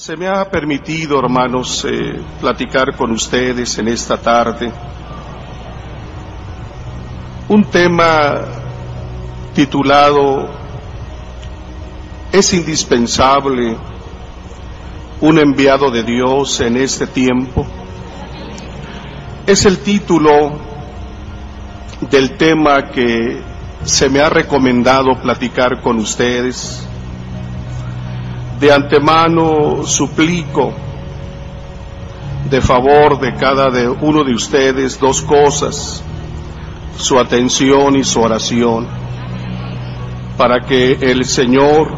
Se me ha permitido, hermanos, eh, platicar con ustedes en esta tarde un tema titulado Es indispensable un enviado de Dios en este tiempo. Es el título del tema que se me ha recomendado platicar con ustedes de antemano suplico de favor de cada de uno de ustedes dos cosas, su atención y su oración, para que el Señor,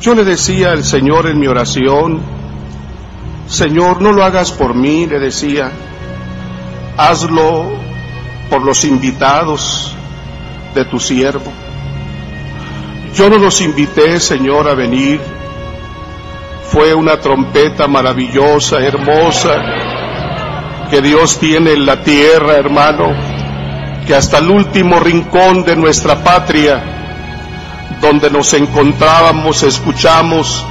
yo le decía al Señor en mi oración, Señor, no lo hagas por mí, le decía, hazlo por los invitados de tu siervo. Yo no los invité, Señor, a venir. Fue una trompeta maravillosa, hermosa, que Dios tiene en la tierra, hermano, que hasta el último rincón de nuestra patria, donde nos encontrábamos, escuchamos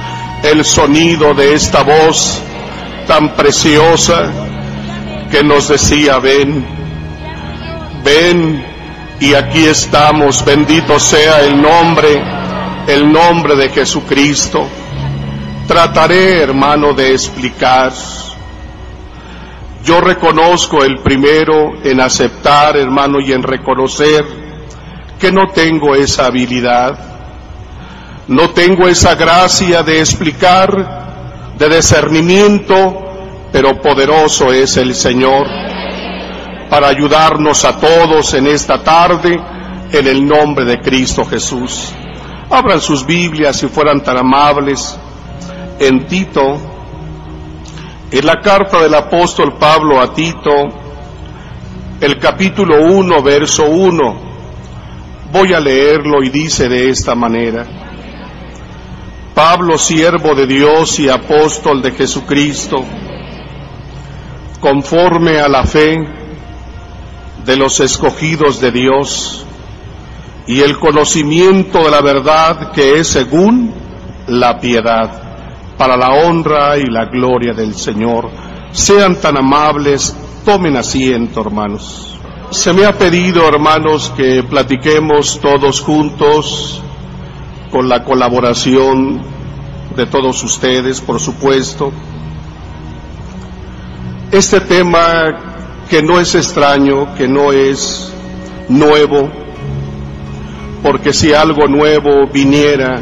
el sonido de esta voz tan preciosa que nos decía, ven, ven, y aquí estamos, bendito sea el nombre, el nombre de Jesucristo. Trataré, hermano, de explicar. Yo reconozco el primero en aceptar, hermano, y en reconocer que no tengo esa habilidad, no tengo esa gracia de explicar, de discernimiento, pero poderoso es el Señor para ayudarnos a todos en esta tarde en el nombre de Cristo Jesús. Abran sus Biblias si fueran tan amables en Tito, en la carta del apóstol Pablo a Tito, el capítulo 1, verso 1. Voy a leerlo y dice de esta manera. Pablo, siervo de Dios y apóstol de Jesucristo, conforme a la fe de los escogidos de Dios y el conocimiento de la verdad que es según la piedad para la honra y la gloria del Señor. Sean tan amables, tomen asiento, hermanos. Se me ha pedido, hermanos, que platiquemos todos juntos con la colaboración de todos ustedes, por supuesto. Este tema que no es extraño, que no es nuevo, porque si algo nuevo viniera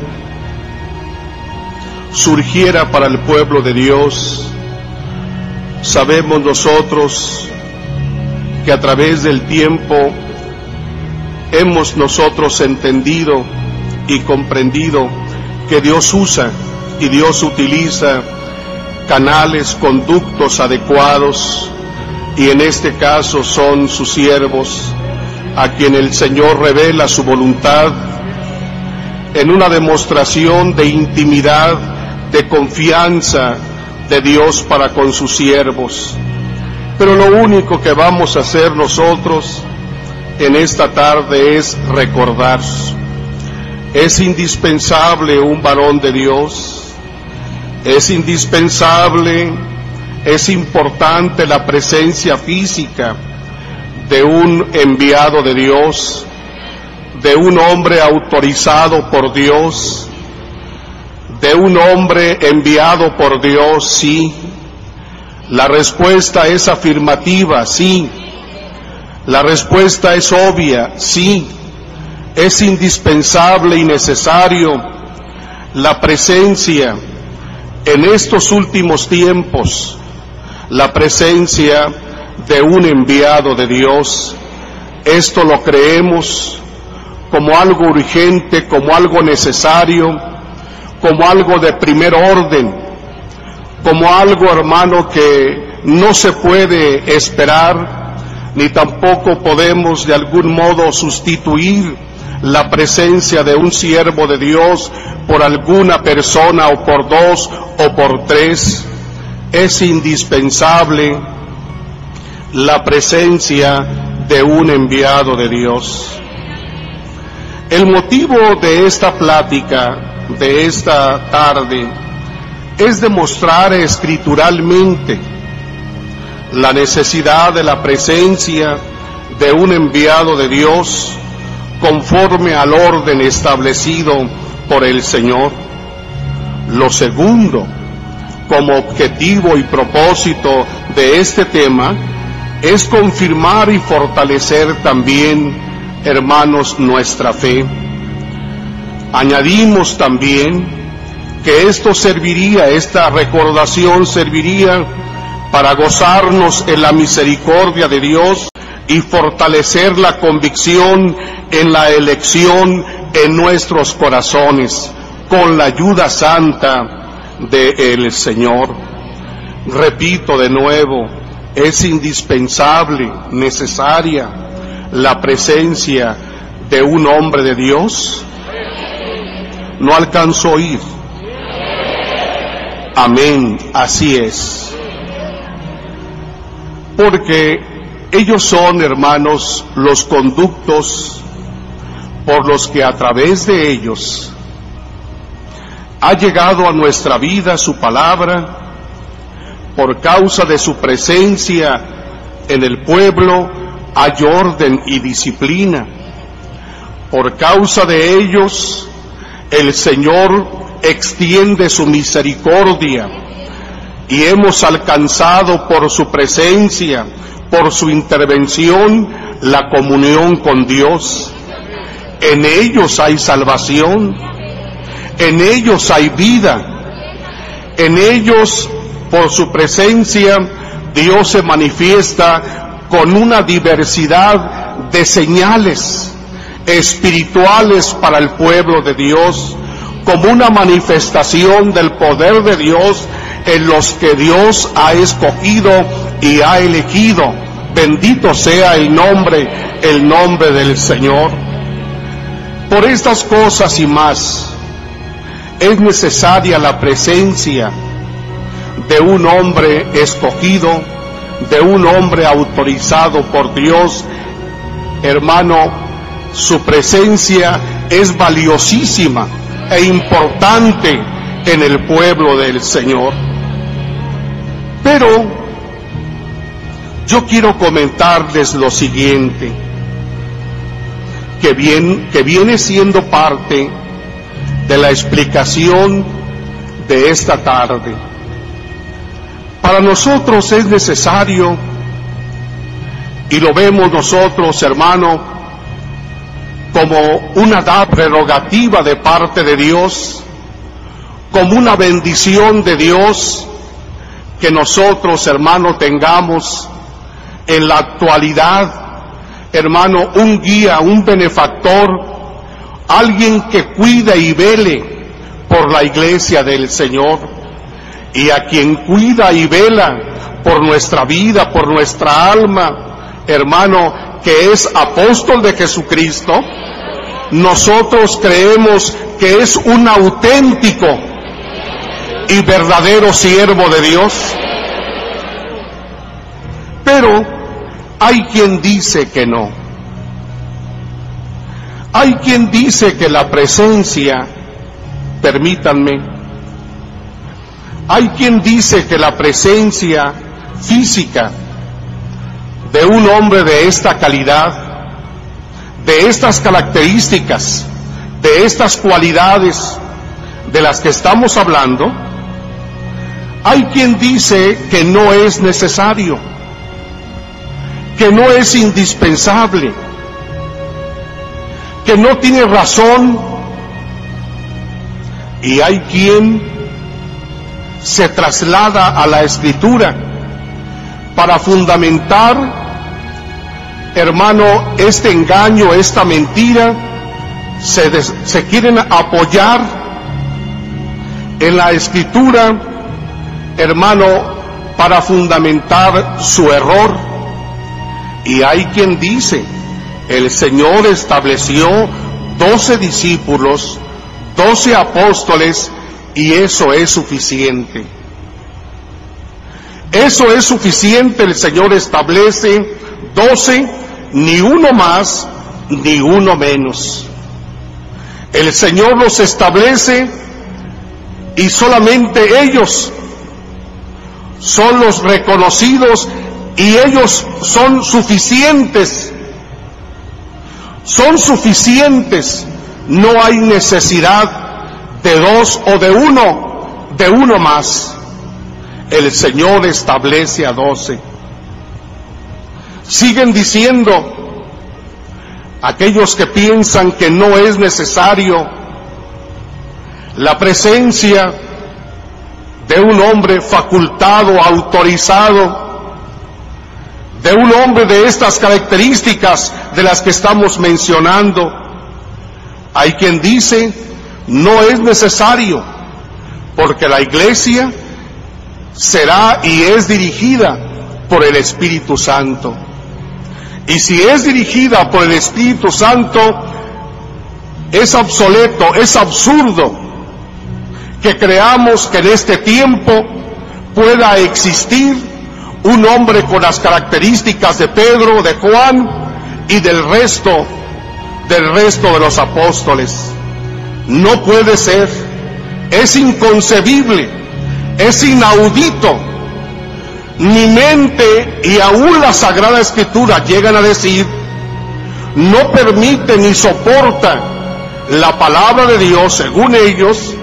surgiera para el pueblo de Dios, sabemos nosotros que a través del tiempo hemos nosotros entendido y comprendido que Dios usa y Dios utiliza canales, conductos adecuados y en este caso son sus siervos a quien el Señor revela su voluntad en una demostración de intimidad de confianza de Dios para con sus siervos. Pero lo único que vamos a hacer nosotros en esta tarde es recordar. Es indispensable un varón de Dios. Es indispensable, es importante la presencia física de un enviado de Dios, de un hombre autorizado por Dios, de un hombre enviado por Dios, sí. La respuesta es afirmativa, sí. La respuesta es obvia, sí. Es indispensable y necesario la presencia en estos últimos tiempos, la presencia de un enviado de Dios. Esto lo creemos como algo urgente, como algo necesario como algo de primer orden, como algo, hermano, que no se puede esperar, ni tampoco podemos de algún modo sustituir la presencia de un siervo de Dios por alguna persona o por dos o por tres. Es indispensable la presencia de un enviado de Dios. El motivo de esta plática de esta tarde es demostrar escrituralmente la necesidad de la presencia de un enviado de Dios conforme al orden establecido por el Señor. Lo segundo, como objetivo y propósito de este tema, es confirmar y fortalecer también, hermanos, nuestra fe. Añadimos también que esto serviría, esta recordación serviría para gozarnos en la misericordia de Dios y fortalecer la convicción en la elección en nuestros corazones con la ayuda santa del Señor. Repito de nuevo, es indispensable, necesaria la presencia de un hombre de Dios. No alcanzo a oír. Amén, así es. Porque ellos son, hermanos, los conductos por los que a través de ellos ha llegado a nuestra vida su palabra, por causa de su presencia en el pueblo hay orden y disciplina. Por causa de ellos el Señor extiende su misericordia y hemos alcanzado por su presencia por su intervención la comunión con Dios. En ellos hay salvación, en ellos hay vida, en ellos por su presencia Dios se manifiesta con una diversidad de señales espirituales para el pueblo de Dios, como una manifestación del poder de Dios en los que Dios ha escogido y ha elegido Bendito sea el nombre, el nombre del Señor. Por estas cosas y más, es necesaria la presencia de un hombre escogido, de un hombre autorizado por Dios. Hermano, su presencia es valiosísima e importante en el pueblo del Señor. Pero yo quiero comentarles lo siguiente, que, viene siendo parte de la explicación de esta tarde. Para nosotros es necesario, y lo vemos nosotros, hermano, como una prerrogativa de parte de Dios, como una bendición de Dios, que nosotros, hermano, tengamos en la actualidad, hermano, un guía, un benefactor, alguien que cuida y vele por la iglesia del Señor y a quien cuida y vela por nuestra vida, por nuestra alma, hermano, que es apóstol de Jesucristo, nosotros creemos que es un auténtico y verdadero siervo de Dios. Pero hay quien dice que no. Hay quien dice que la presencia, permítanme, hay quien dice que la presencia física de un hombre de esta calidad, de estas características, de estas cualidades de las que estamos hablando, hay quien dice que no es necesario que no es indispensable, que no tiene razón. Y hay quien se traslada a la escritura para fundamentar, hermano, este engaño, esta mentira, se, se quieren apoyar en la escritura, hermano, para fundamentar su error. Y hay quien dice, el Señor estableció doce discípulos, doce apóstoles, y eso es suficiente. Eso es suficiente, el Señor establece doce, ni uno más, ni uno menos. El Señor los establece y solamente ellos son los reconocidos y ellos son suficientes. Son suficientes. No hay necesidad de dos o de uno, de uno más. El Señor establece a doce. Siguen diciendo aquellos que piensan que no es necesario la presencia de un hombre facultado, autorizado, de un hombre de estas características de las que estamos mencionando. Hay quien dice, no es necesario, porque la iglesia será y es dirigida por el Espíritu Santo. Y si es dirigida por el Espíritu Santo, es obsoleto, es absurdo que creamos que en este tiempo pueda existir un hombre con las características de Pedro, de Juan y del resto, del resto de los apóstoles. No puede ser, es inconcebible, es inaudito. Mi mente y aún la Sagrada Escritura llegan a decir, no permite ni soporta la palabra de Dios, según ellos,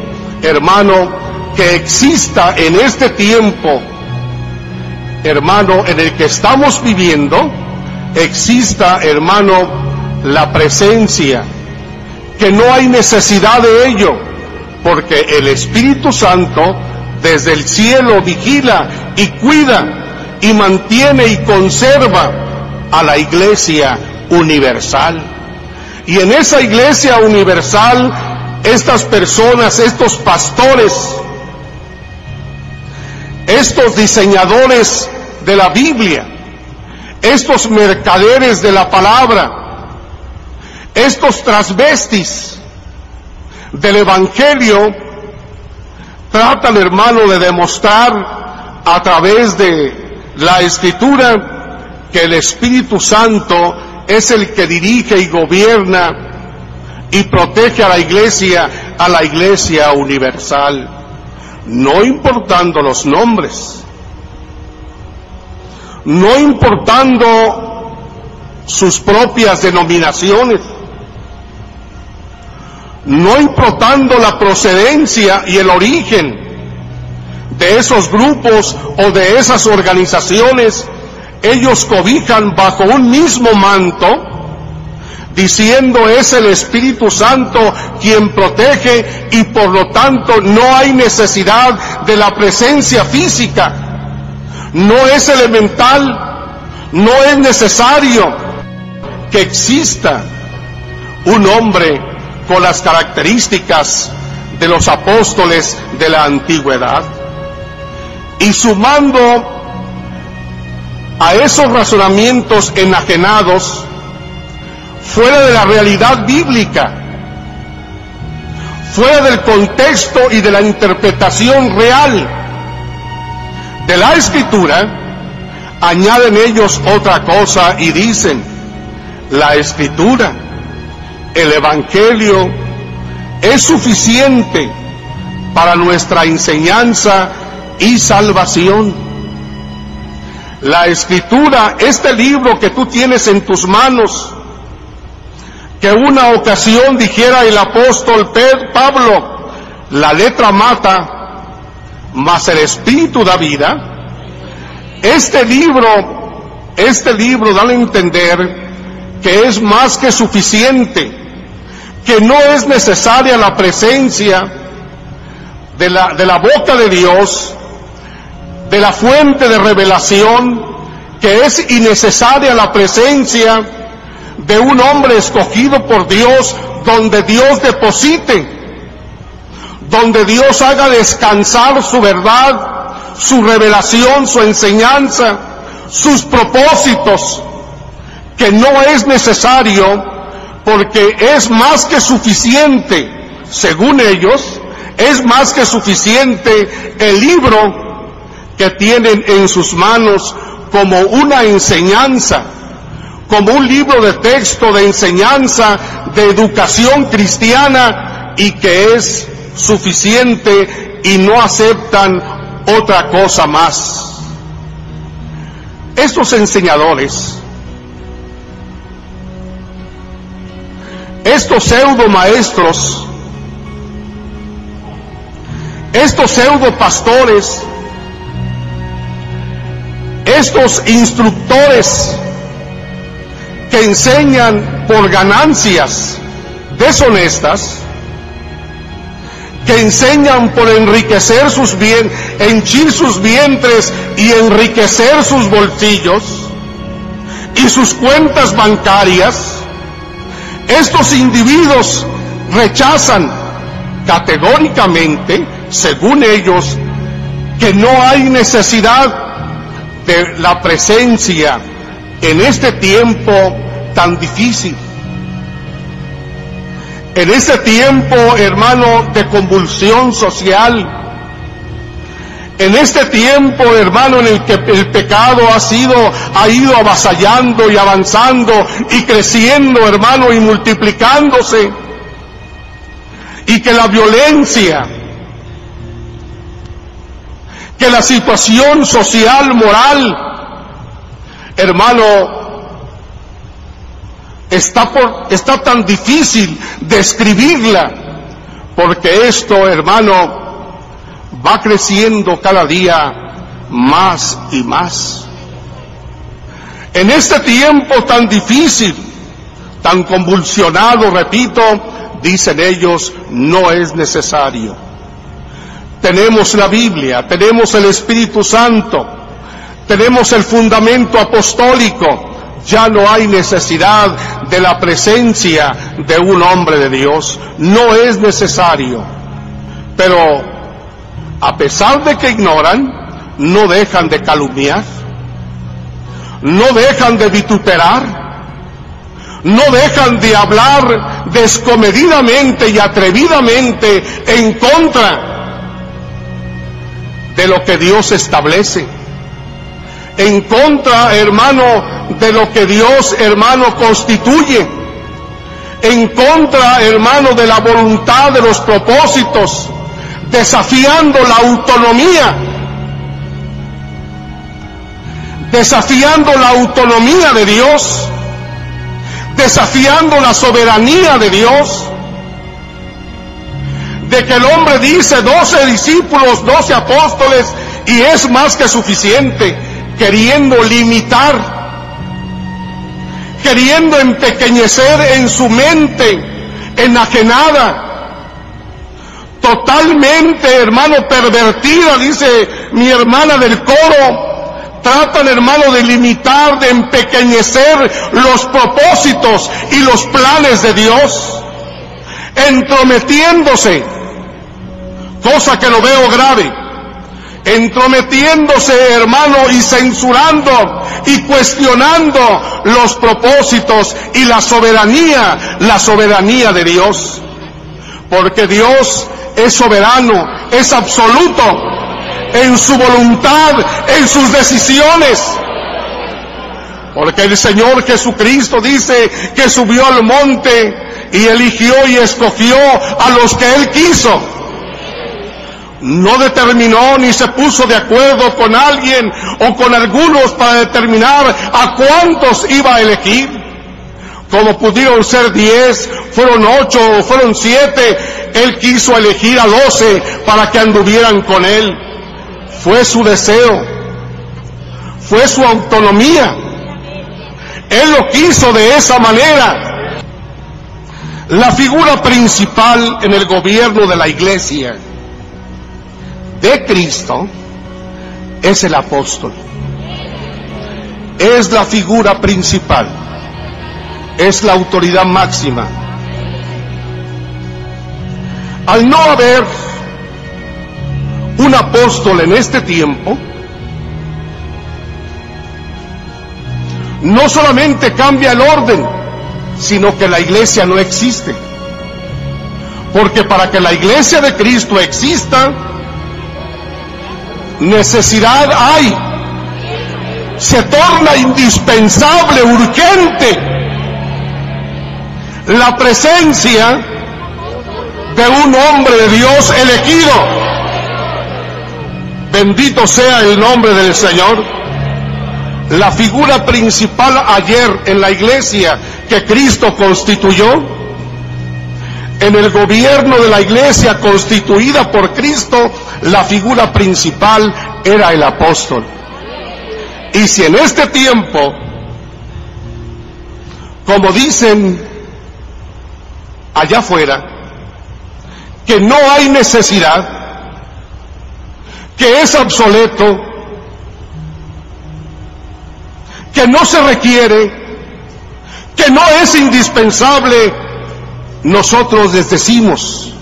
hermano, que exista en este tiempo, hermano, en el que estamos viviendo, exista, hermano, la presencia, que no hay necesidad de ello, porque el Espíritu Santo desde el cielo vigila y cuida y mantiene y conserva a la iglesia universal. Y en esa iglesia universal estas personas, estos pastores, estos diseñadores de la Biblia, estos mercaderes de la palabra, estos transvestis del Evangelio, tratan, hermano, de demostrar a través de la escritura que el Espíritu Santo es el que dirige y gobierna y protege a la iglesia, a la iglesia universal, no importando los nombres, no importando sus propias denominaciones, no importando la procedencia y el origen de esos grupos o de esas organizaciones, ellos cobijan bajo un mismo manto diciendo es el Espíritu Santo quien protege y por lo tanto no hay necesidad de la presencia física. No es elemental, no es necesario que exista un hombre con las características de los apóstoles de la antigüedad. Y sumando a esos razonamientos enajenados, fuera de la realidad bíblica, fuera del contexto y de la interpretación real de la escritura, añaden ellos otra cosa y dicen, la escritura, el Evangelio, es suficiente para nuestra enseñanza y salvación. La escritura, este libro que tú tienes en tus manos, que una ocasión dijera el apóstol Pablo, la letra mata, mas el espíritu da vida. Este libro, este libro da a entender que es más que suficiente, que no es necesaria la presencia de la, de la boca de Dios, de la fuente de revelación, que es innecesaria la presencia de un hombre escogido por Dios donde Dios deposite, donde Dios haga descansar su verdad, su revelación, su enseñanza, sus propósitos, que no es necesario porque es más que suficiente, según ellos, es más que suficiente el libro que tienen en sus manos como una enseñanza como un libro de texto de enseñanza, de educación cristiana y que es suficiente y no aceptan otra cosa más. Estos enseñadores, estos pseudo maestros, estos pseudo pastores, estos instructores que enseñan por ganancias deshonestas, que enseñan por enriquecer sus bien, henchir sus vientres y enriquecer sus bolsillos y sus cuentas bancarias, estos individuos rechazan categóricamente, según ellos, que no hay necesidad de la presencia en este tiempo tan difícil. En este tiempo, hermano, de convulsión social, en este tiempo, hermano, en el que el pecado ha sido, ha ido avasallando y avanzando y creciendo, hermano, y multiplicándose, y que la violencia, que la situación social, moral, hermano, está, por, está tan difícil describirla, porque esto, hermano, va creciendo cada día más y más. En este tiempo tan difícil, tan convulsionado, repito, dicen ellos, no es necesario. Tenemos la Biblia, tenemos el Espíritu Santo, tenemos el fundamento apostólico, ya no hay necesidad de la presencia de un hombre de Dios, no es necesario. Pero a pesar de que ignoran, no dejan de calumniar, no dejan de vituperar, no dejan de hablar descomedidamente y atrevidamente en contra de lo que Dios establece, en contra, hermano, de lo que Dios, hermano, constituye, en contra, hermano, de la voluntad, de los propósitos, desafiando la autonomía, desafiando la autonomía de Dios, desafiando la soberanía de Dios, de que el hombre dice doce discípulos, doce apóstoles, y es más que suficiente, queriendo limitar, queriendo empequeñecer en su mente enajenada, totalmente, hermano, pervertida, dice mi hermana del coro. Tratan, hermano, de limitar, de empequeñecer los propósitos y los planes de Dios, entrometiéndose, cosa que lo veo grave, entrometiéndose, hermano, y censurando y cuestionando los propósitos y la soberanía, la soberanía de Dios. Porque Dios es soberano, es absoluto en su voluntad, en sus decisiones. Porque el Señor Jesucristo dice que subió al monte y eligió y escogió a los que Él quiso. No determinó ni se puso de acuerdo con alguien o con algunos para determinar a cuántos iba a elegir. Como pudieron ser diez, fueron ocho o fueron siete, él quiso elegir a doce para que anduvieran con Él. Fue su deseo, fue su autonomía. Él lo quiso de esa manera. La figura principal en el gobierno de la iglesia de Cristo es el apóstol. Es la figura principal. Es la autoridad máxima al no haber un apóstol en este tiempo, no solamente cambia el orden, sino que la iglesia no existe. Porque para que la iglesia de Cristo exista, necesidad hay. Se torna indispensable, urgente, la presencia de un hombre de Dios elegido, Bendito sea el nombre del Señor. La figura principal ayer en la iglesia que Cristo constituyó, en el gobierno de la iglesia constituida por Cristo, la figura principal era el apóstol. Y si en este tiempo, como dicen allá afuera, que no hay necesidad, que es obsoleto, que no se requiere, que no es indispensable, nosotros les decimos,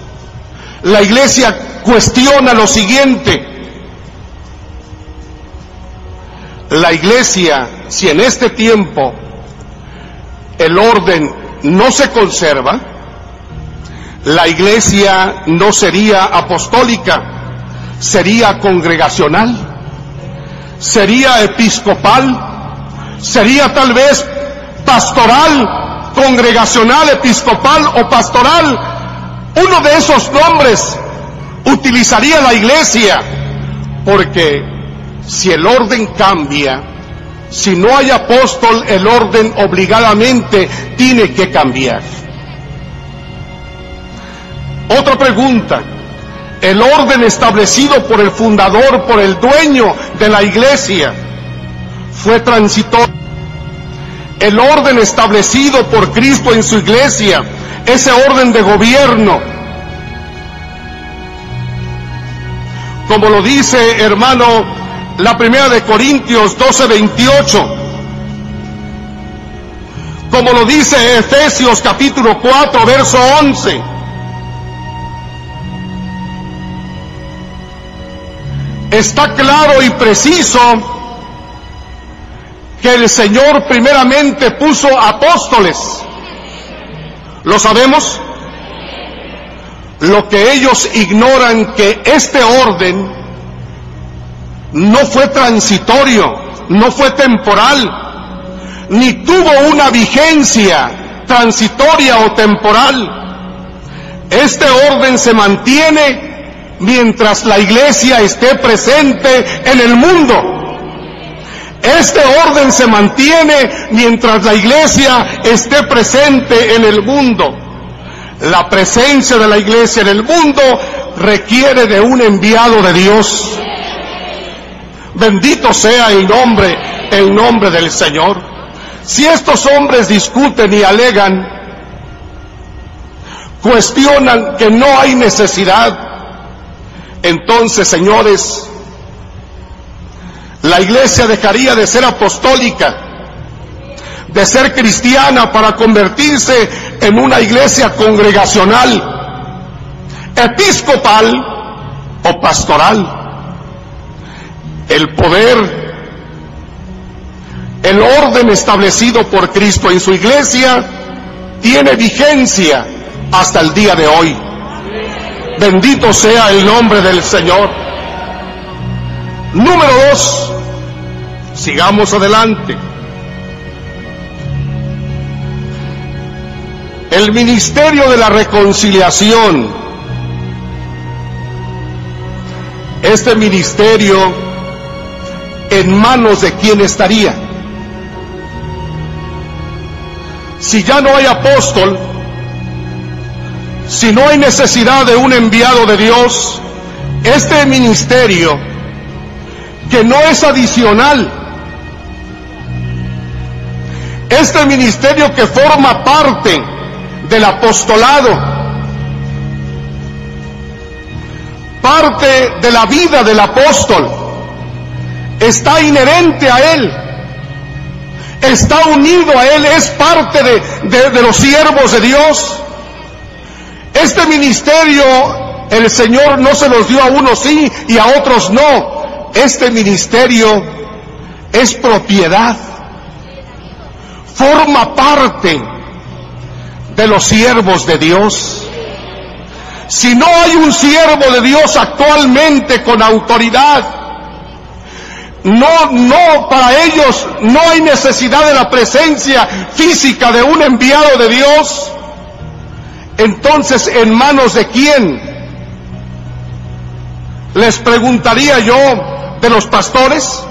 la iglesia cuestiona lo siguiente, la iglesia, si en este tiempo el orden no se conserva, la iglesia no sería apostólica, sería congregacional, sería episcopal, sería tal vez pastoral, congregacional, episcopal o pastoral. Uno de esos nombres utilizaría la iglesia, porque si el orden cambia, si no hay apóstol, el orden obligadamente tiene que cambiar. Otra pregunta, el orden establecido por el fundador, por el dueño de la iglesia, fue transitorio. El orden establecido por Cristo en su iglesia, ese orden de gobierno, como lo dice hermano la primera de Corintios 12, 28, como lo dice Efesios capítulo 4, verso 11, está claro y preciso que el Señor primeramente puso apóstoles. ¿Lo sabemos? Lo que ellos ignoran que este orden no fue transitorio, no fue temporal, ni tuvo una vigencia transitoria o temporal. Este orden se mantiene mientras la iglesia esté presente en el mundo. Este orden se mantiene mientras la iglesia esté presente en el mundo. La presencia de la iglesia en el mundo requiere de un enviado de Dios. Bendito sea el nombre, el nombre del Señor. Si estos hombres discuten y alegan, cuestionan que no hay necesidad entonces, señores, la iglesia dejaría de ser apostólica, de ser cristiana para convertirse en una iglesia congregacional, episcopal o pastoral. El poder, el orden establecido por Cristo en su iglesia tiene vigencia hasta el día de hoy. Bendito sea el nombre del Señor. Número dos, sigamos adelante. El ministerio de la reconciliación. Este ministerio, ¿en manos de quién estaría? Si ya no hay apóstol, si no hay necesidad de un enviado de Dios, este ministerio, que no es adicional, este ministerio que forma parte del apostolado, parte de la vida del apóstol, está inherente a él, está unido a él, es parte de, de los siervos de Dios. Este ministerio el Señor no se los dio a unos sí y a otros no. Este ministerio es propiedad, forma parte de los siervos de Dios. Si no hay un siervo de Dios actualmente con autoridad, no, no, para ellos no hay necesidad de la presencia física de un enviado de Dios. Entonces, ¿en manos de quién les preguntaría yo de los pastores,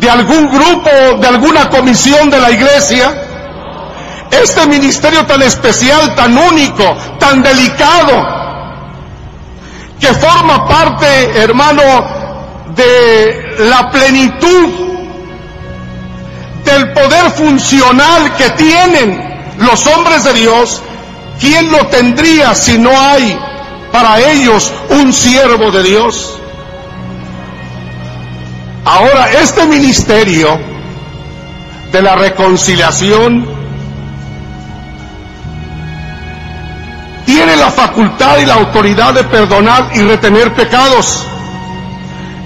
de algún grupo, de alguna comisión de la iglesia, este ministerio tan especial, tan único, tan delicado, que forma parte, hermano, de la plenitud del poder funcional que tienen los hombres de Dios, ¿quién lo tendría si no hay para ellos un siervo de Dios? Ahora, este ministerio de la reconciliación tiene la facultad y la autoridad de perdonar y retener pecados.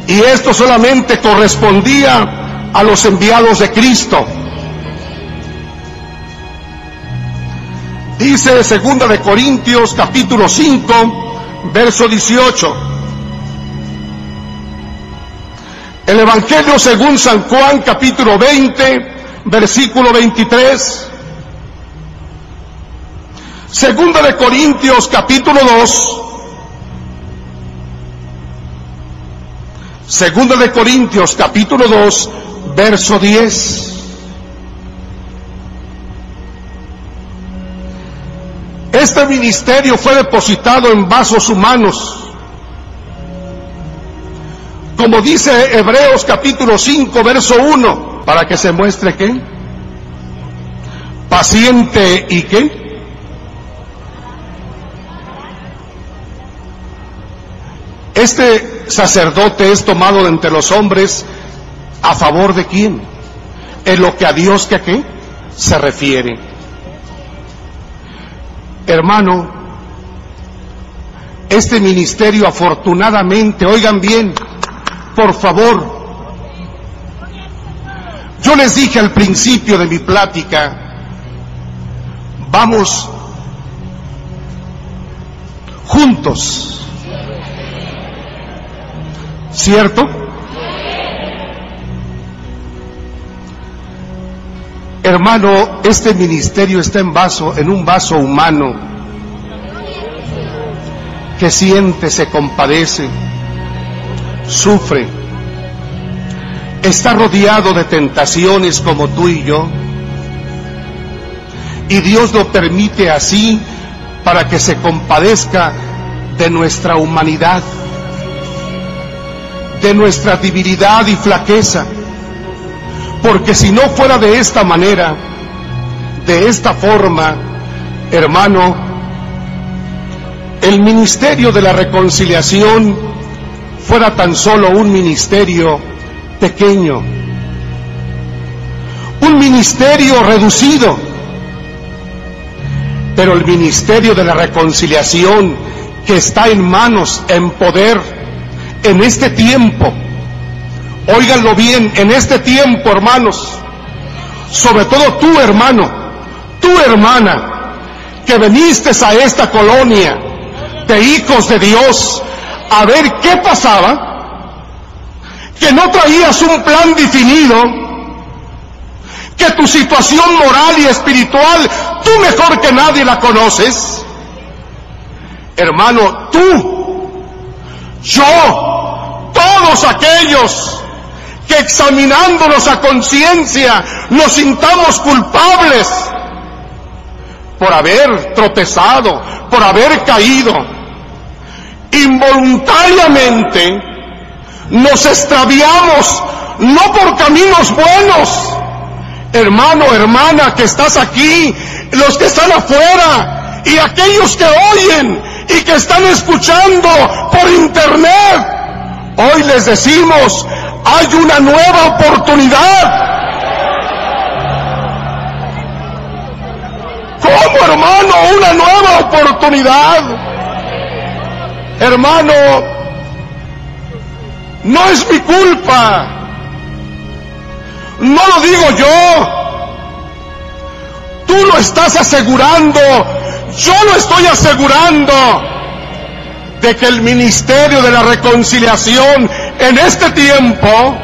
Y esto solamente correspondía a los enviados de Cristo. Dice segunda de Corintios capítulo 5, verso 18. El Evangelio según San Juan capítulo 20, versículo 23. Segunda de Corintios capítulo 2. Segunda de Corintios capítulo 2, verso 10. Este ministerio fue depositado en vasos humanos. Como dice Hebreos capítulo 5, verso 1, para que se muestre que paciente y qué Este sacerdote es tomado de entre los hombres a favor de quién? En lo que a Dios que a qué se refiere. Hermano, este ministerio afortunadamente, oigan bien, por favor, yo les dije al principio de mi plática, vamos juntos. ¿Cierto? Hermano, este ministerio está en vaso, en un vaso humano. Que siente, se compadece, sufre, está rodeado de tentaciones como tú y yo. Y Dios lo permite así para que se compadezca de nuestra humanidad de nuestra debilidad y flaqueza. Porque si no fuera de esta manera, de esta forma, hermano, el ministerio de la reconciliación fuera tan solo un ministerio pequeño, un ministerio reducido, pero el ministerio de la reconciliación que está en manos, en poder, en este tiempo, óiganlo bien, en este tiempo, hermanos, sobre todo tú, hermano, tu hermana, que viniste a esta colonia de hijos de Dios a ver qué pasaba, que no traías un plan definido, que tu situación moral y espiritual, tú mejor que nadie la conoces. Hermano, tú yo, todos aquellos que examinándonos a conciencia nos sintamos culpables por haber tropezado, por haber caído, involuntariamente nos extraviamos, no por caminos buenos. Hermano, hermana, que estás aquí, los que están afuera y aquellos que oyen y que están escuchando por internet, hoy les decimos, hay una nueva oportunidad. ¿Cómo, hermano? Una nueva oportunidad. Hermano, no es mi culpa. No lo digo yo. Tú lo estás asegurando yo lo estoy asegurando de que el ministerio de la reconciliación en este tiempo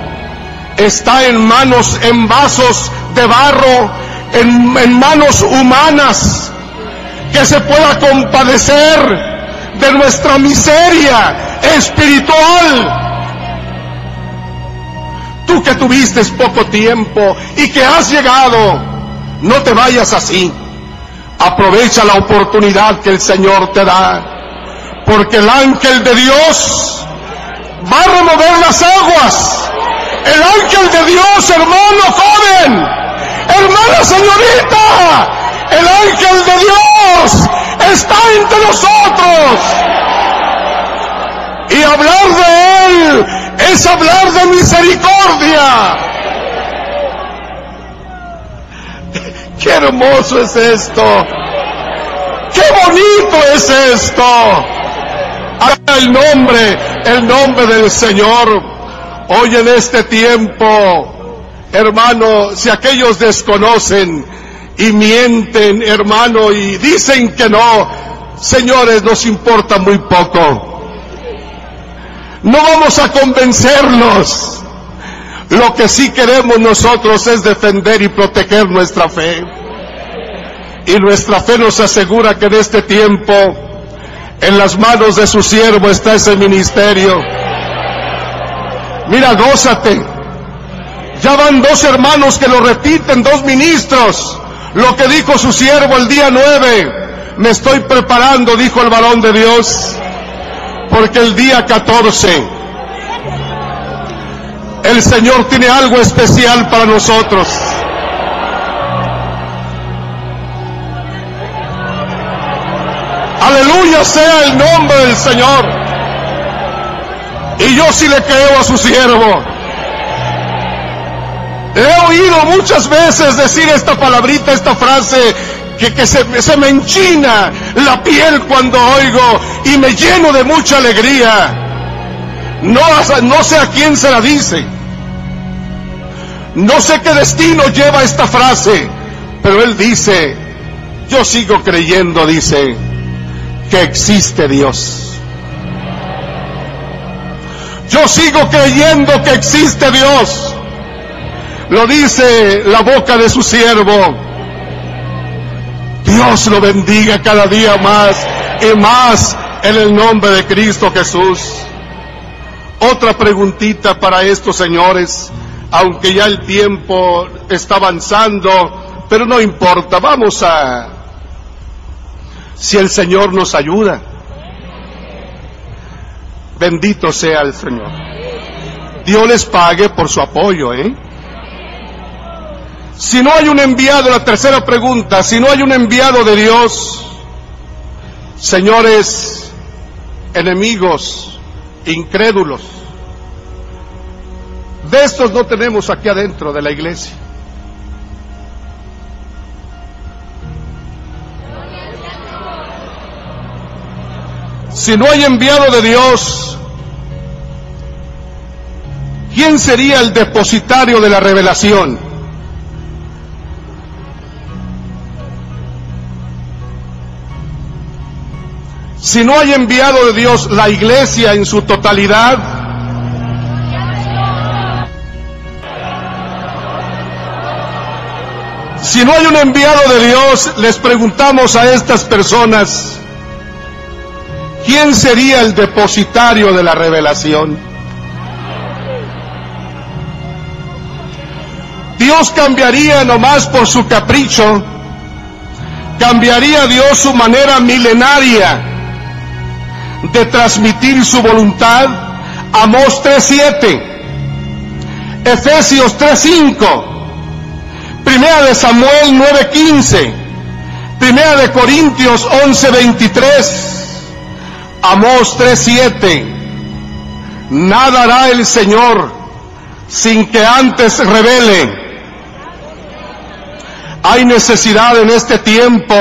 está en manos, en vasos de barro, en, manos humanas, que se pueda compadecer de nuestra miseria espiritual. Tú que tuviste poco tiempo y que has llegado, no te vayas así. Aprovecha la oportunidad que el Señor te da, porque el ángel de Dios va a remover las aguas. El ángel de Dios, hermano joven, hermana señorita, el ángel de Dios está entre nosotros. Y hablar de Él es hablar de misericordia. Qué hermoso es esto. Qué bonito es esto. El nombre, el nombre del Señor. Hoy en este tiempo, hermano, si aquellos desconocen y mienten, hermano, y dicen que no, señores, nos importa muy poco. No vamos a convencerlos. Lo que sí queremos nosotros es defender y proteger nuestra fe. Y nuestra fe nos asegura que en este tiempo, en las manos de su siervo está ese ministerio. Mira, gózate. Ya van dos hermanos que lo repiten, dos ministros. Lo que dijo su siervo el día nueve. Me estoy preparando, dijo el varón de Dios porque el día 14 el Señor tiene algo especial para nosotros. Aleluya sea el nombre del Señor. Y yo sí le creo a su siervo. He oído muchas veces decir esta palabrita, esta frase, que, se, se me enchina la piel cuando oigo y me lleno de mucha alegría. No sé a quién se la dice. No sé qué destino lleva esta frase, pero él dice, yo sigo creyendo, dice, que existe Dios. Yo sigo creyendo que existe Dios. Lo dice la boca de su siervo. Dios lo bendiga cada día más y más en el nombre de Cristo Jesús. Otra preguntita para estos señores, aunque ya el tiempo está avanzando, pero no importa, vamos a... Si el Señor nos ayuda, bendito sea el Señor. Dios les pague por su apoyo, ¿eh? Si no hay un enviado, la tercera pregunta, si no hay un enviado de Dios, señores enemigos, incrédulos, de estos no tenemos aquí adentro de la iglesia. Si no hay enviado de Dios, ¿quién sería el depositario de la revelación? Si no hay enviado de Dios la iglesia en su totalidad, si no hay un enviado de Dios, les preguntamos a estas personas, ¿quién sería el depositario de la revelación? Dios cambiaría nomás por su capricho, cambiaría Dios su manera milenaria de transmitir su voluntad. Amós 3.7, Efesios 3.5, Primera de Samuel 9.15, Primera de Corintios 11.23, Amós 3.7. Nada hará el Señor sin que antes revele. Hay necesidad en este tiempo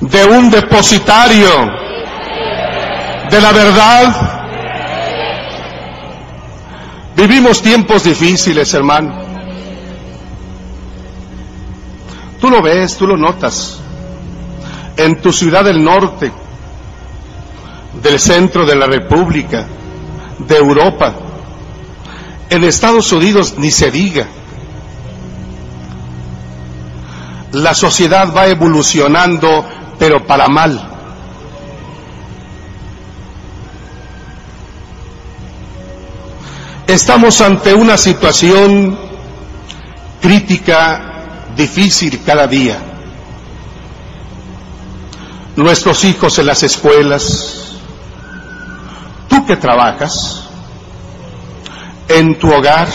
de un depositario de la verdad. Vivimos tiempos difíciles, hermano. Tú lo ves, tú lo notas. En tu ciudad del norte, del centro de la República, de Europa, en Estados Unidos ni se diga. La sociedad va evolucionando, pero para mal. Estamos ante una situación crítica, difícil cada día. Nuestros hijos en las escuelas, tú que trabajas, en tu hogar,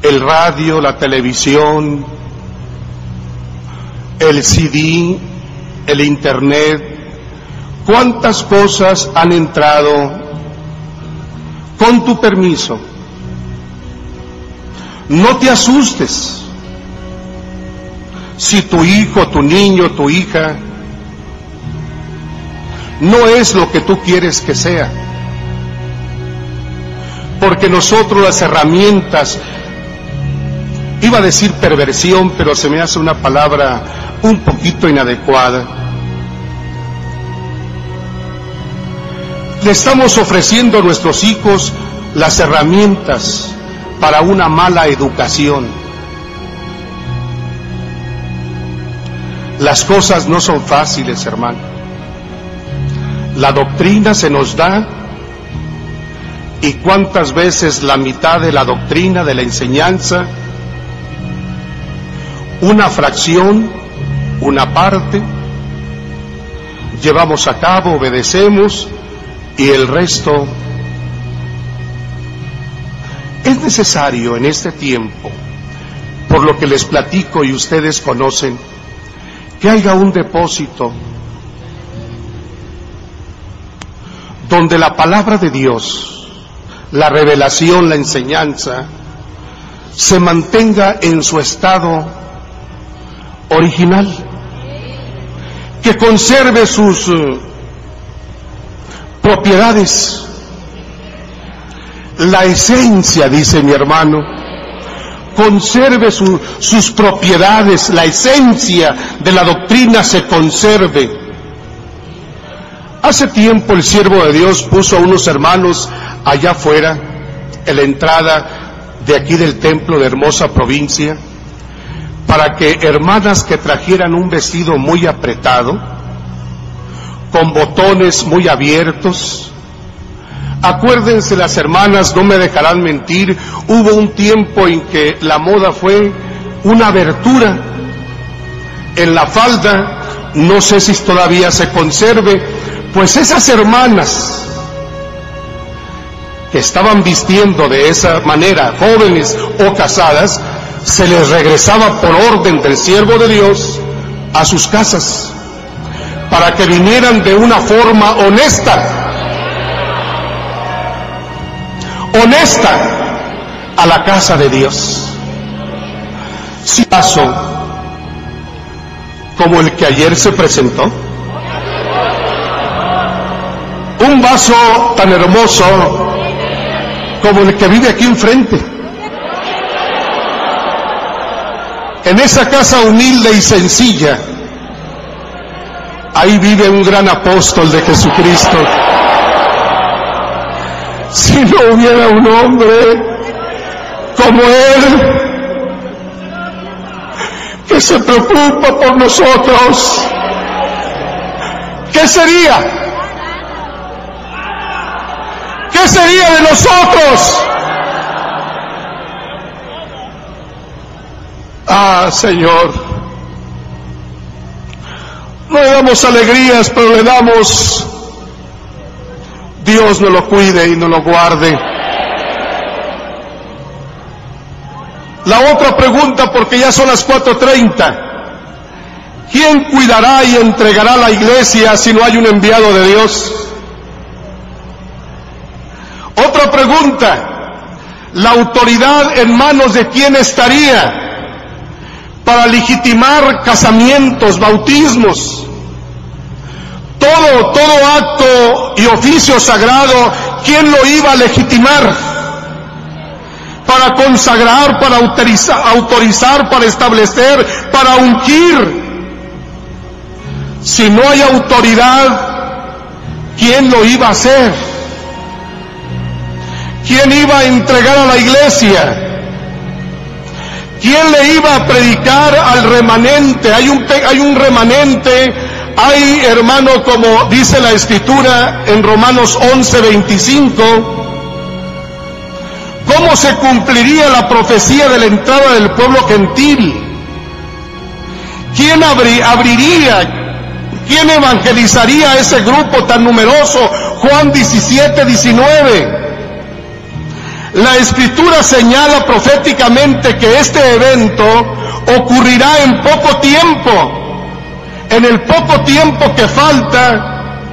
el radio, la televisión, el CD, el Internet, cuántas cosas han entrado con tu permiso. No te asustes si tu hijo, tu niño, tu hija no es lo que tú quieres que sea. Porque nosotros las herramientas, iba a decir perversión, pero se me hace una palabra un poquito inadecuada. Le estamos ofreciendo a nuestros hijos las herramientas para una mala educación. Las cosas no son fáciles, hermano. La doctrina se nos da y cuántas veces la mitad de la doctrina, de la enseñanza, una fracción, una parte, llevamos a cabo, obedecemos y el resto es necesario en este tiempo, por lo que les platico y ustedes conocen, que haya un depósito donde la palabra de Dios, la revelación, la enseñanza, se mantenga en su estado original, que conserve sus eh, propiedades, la esencia, dice mi hermano, conserve sus propiedades, la esencia de la doctrina se conserve. Hace tiempo el siervo de Dios puso a unos hermanos allá afuera, en la entrada de aquí del templo de hermosa provincia, para que hermanas que trajeran un vestido muy apretado, con botones muy abiertos, Acuérdense las hermanas, no me dejarán mentir, hubo un tiempo en que la moda fue una abertura. En la falda, no sé si todavía se conserve, pues esas hermanas que estaban vistiendo de esa manera, jóvenes o casadas, se les regresaba por orden del siervo de Dios a sus casas, para que vinieran de una forma honesta honesta a la casa de Dios. Si paso como el que ayer se presentó, un vaso tan hermoso como el que vive aquí enfrente. En esa casa humilde y sencilla, ahí vive un gran apóstol de Jesucristo si no hubiera un hombre como Él que se preocupa por nosotros, ¿qué sería? ¿Qué sería de nosotros? Ah, Señor, no le damos alegrías, pero le damos Dios nos lo cuide y nos lo guarde. La otra pregunta, porque ya son las 4.30. ¿Quién cuidará y entregará la iglesia si no hay un enviado de Dios? Otra pregunta. ¿La autoridad en manos de quién estaría para legitimar casamientos, bautismos? todo, todo acto y oficio sagrado, ¿quién lo iba a legitimar? Para consagrar, para autorizar, autorizar, para establecer, para ungir. Si no hay autoridad, ¿quién lo iba a hacer? ¿Quién iba a entregar a la iglesia? ¿Quién le iba a predicar al remanente? Hay un, hay un remanente hay, hermano, como dice la escritura en Romanos 11, 25, cómo se cumpliría la profecía de la entrada del pueblo gentil. ¿Quién abriría, quién evangelizaría a ese grupo tan numeroso? Juan 17, 19. La escritura señala proféticamente que este evento ocurrirá en poco tiempo. En el poco tiempo que falta,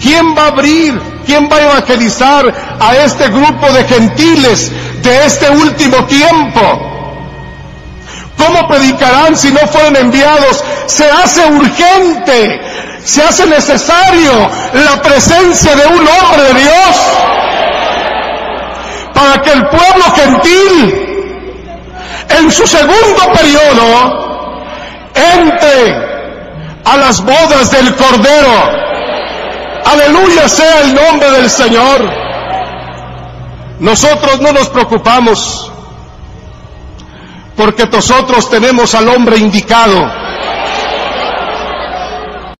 ¿quién va a abrir? ¿Quién va a evangelizar a este grupo de gentiles de este último tiempo? ¿Cómo predicarán si no fueron enviados? Se hace urgente, se hace necesario la presencia de un hombre de Dios para que el pueblo gentil en su segundo periodo entre a las bodas del Cordero. Aleluya sea el nombre del Señor. Nosotros no nos preocupamos porque nosotros tenemos al hombre indicado